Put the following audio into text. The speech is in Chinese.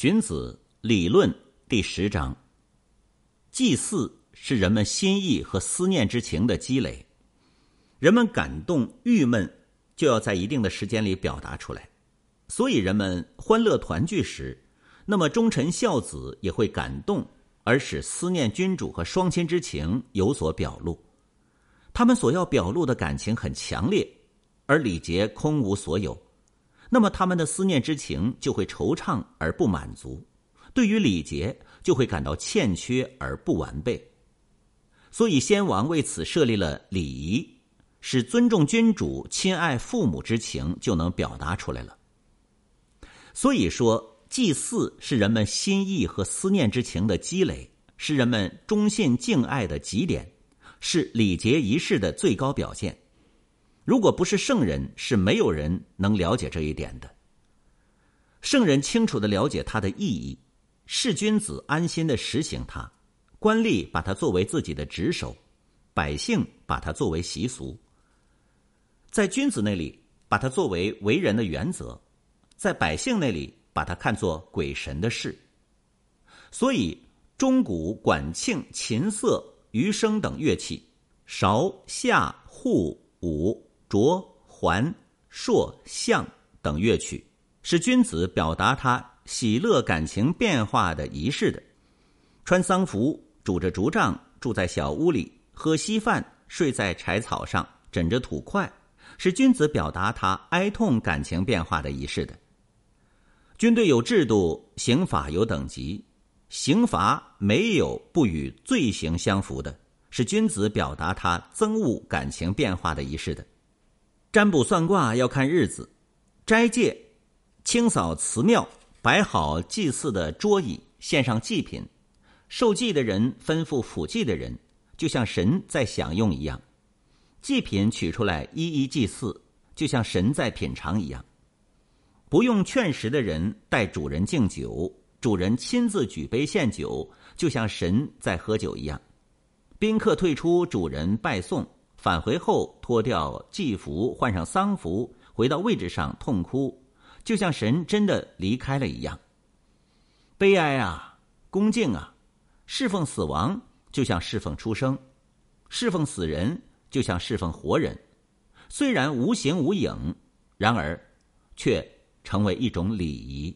荀子理论第十章。祭祀是人们心意和思念之情的积累，人们感动、郁闷，就要在一定的时间里表达出来。所以，人们欢乐团聚时，那么忠臣孝子也会感动，而使思念君主和双亲之情有所表露。他们所要表露的感情很强烈，而礼节空无所有。那么他们的思念之情就会惆怅而不满足，对于礼节就会感到欠缺而不完备。所以先王为此设立了礼仪，使尊重君主、亲爱父母之情就能表达出来了。所以说，祭祀是人们心意和思念之情的积累，是人们忠信敬爱的极点，是礼节仪式的最高表现。如果不是圣人，是没有人能了解这一点的。圣人清楚的了解它的意义，士君子安心的实行它，官吏把它作为自己的职守，百姓把它作为习俗。在君子那里，把它作为为人的原则；在百姓那里，把它看作鬼神的事。所以，钟鼓、管磬、琴瑟、余声等乐器，韶、夏、户、舞。卓、环、硕、象等乐曲，是君子表达他喜乐感情变化的仪式的。穿丧服，拄着竹杖，住在小屋里，喝稀饭，睡在柴草上，枕着土块，是君子表达他哀痛感情变化的仪式的。军队有制度，刑法有等级，刑罚没有不与罪行相符的，是君子表达他憎恶感情变化的仪式的。占卜算卦要看日子，斋戒，清扫祠庙，摆好祭祀的桌椅，献上祭品，受祭的人吩咐辅祭的人，就像神在享用一样。祭品取出来一一祭祀，就像神在品尝一样。不用劝食的人带主人敬酒，主人亲自举杯献酒，就像神在喝酒一样。宾客退出，主人拜送。返回后，脱掉祭服，换上丧服，回到位置上痛哭，就像神真的离开了一样。悲哀啊，恭敬啊，侍奉死亡就像侍奉出生，侍奉死人就像侍奉活人。虽然无形无影，然而却成为一种礼仪。